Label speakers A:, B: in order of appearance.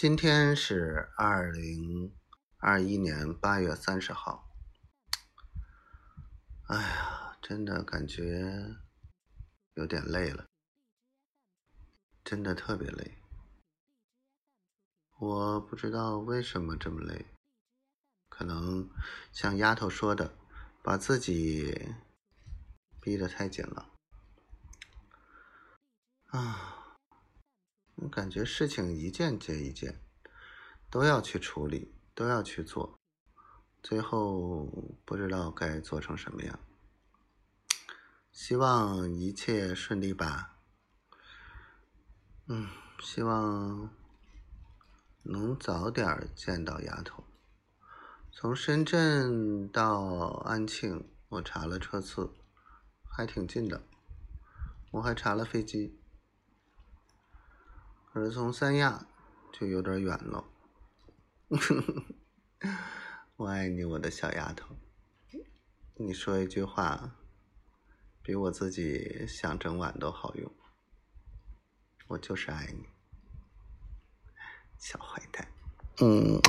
A: 今天是二零二一年八月三十号。哎呀，真的感觉有点累了，真的特别累。我不知道为什么这么累，可能像丫头说的，把自己逼得太紧了。啊。我感觉事情一件接一件，都要去处理，都要去做，最后不知道该做成什么样。希望一切顺利吧。嗯，希望能早点见到丫头。从深圳到安庆，我查了车次，还挺近的。我还查了飞机。可是从三亚就有点远了。我爱你，我的小丫头。你说一句话，比我自己想整晚都好用。我就是爱你，小坏蛋。嗯。